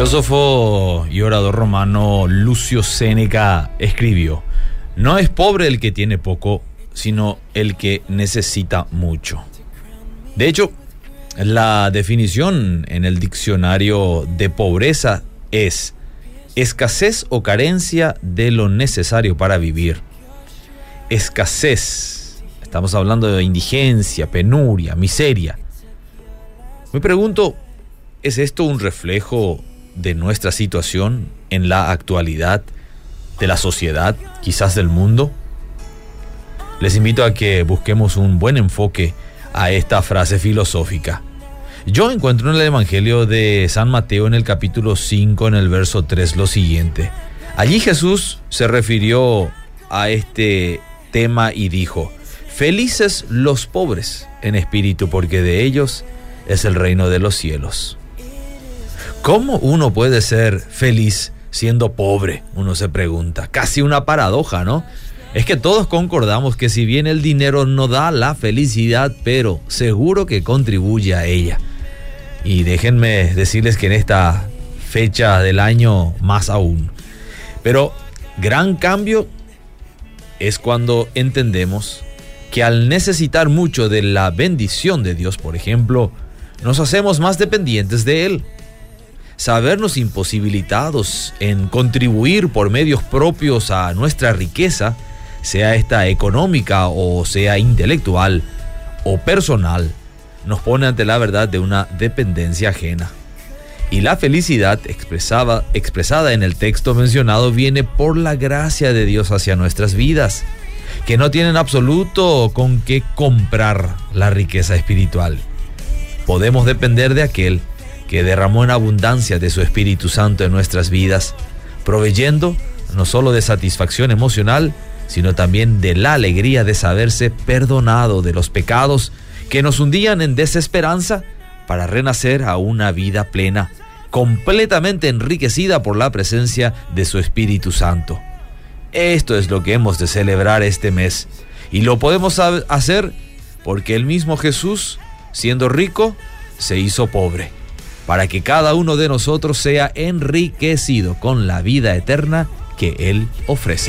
filósofo y orador romano Lucio Séneca escribió, no es pobre el que tiene poco, sino el que necesita mucho. De hecho, la definición en el diccionario de pobreza es escasez o carencia de lo necesario para vivir. Escasez. Estamos hablando de indigencia, penuria, miseria. Me pregunto, ¿es esto un reflejo de nuestra situación en la actualidad, de la sociedad, quizás del mundo? Les invito a que busquemos un buen enfoque a esta frase filosófica. Yo encuentro en el Evangelio de San Mateo en el capítulo 5, en el verso 3, lo siguiente. Allí Jesús se refirió a este tema y dijo, felices los pobres en espíritu, porque de ellos es el reino de los cielos. ¿Cómo uno puede ser feliz siendo pobre? Uno se pregunta. Casi una paradoja, ¿no? Es que todos concordamos que si bien el dinero no da la felicidad, pero seguro que contribuye a ella. Y déjenme decirles que en esta fecha del año más aún. Pero gran cambio es cuando entendemos que al necesitar mucho de la bendición de Dios, por ejemplo, nos hacemos más dependientes de Él sabernos imposibilitados en contribuir por medios propios a nuestra riqueza, sea esta económica o sea intelectual o personal, nos pone ante la verdad de una dependencia ajena. Y la felicidad expresada, expresada en el texto mencionado viene por la gracia de Dios hacia nuestras vidas, que no tienen absoluto con qué comprar la riqueza espiritual. Podemos depender de aquel que derramó en abundancia de su Espíritu Santo en nuestras vidas, proveyendo no solo de satisfacción emocional, sino también de la alegría de saberse perdonado de los pecados que nos hundían en desesperanza para renacer a una vida plena, completamente enriquecida por la presencia de su Espíritu Santo. Esto es lo que hemos de celebrar este mes y lo podemos hacer porque el mismo Jesús, siendo rico, se hizo pobre para que cada uno de nosotros sea enriquecido con la vida eterna que Él ofrece.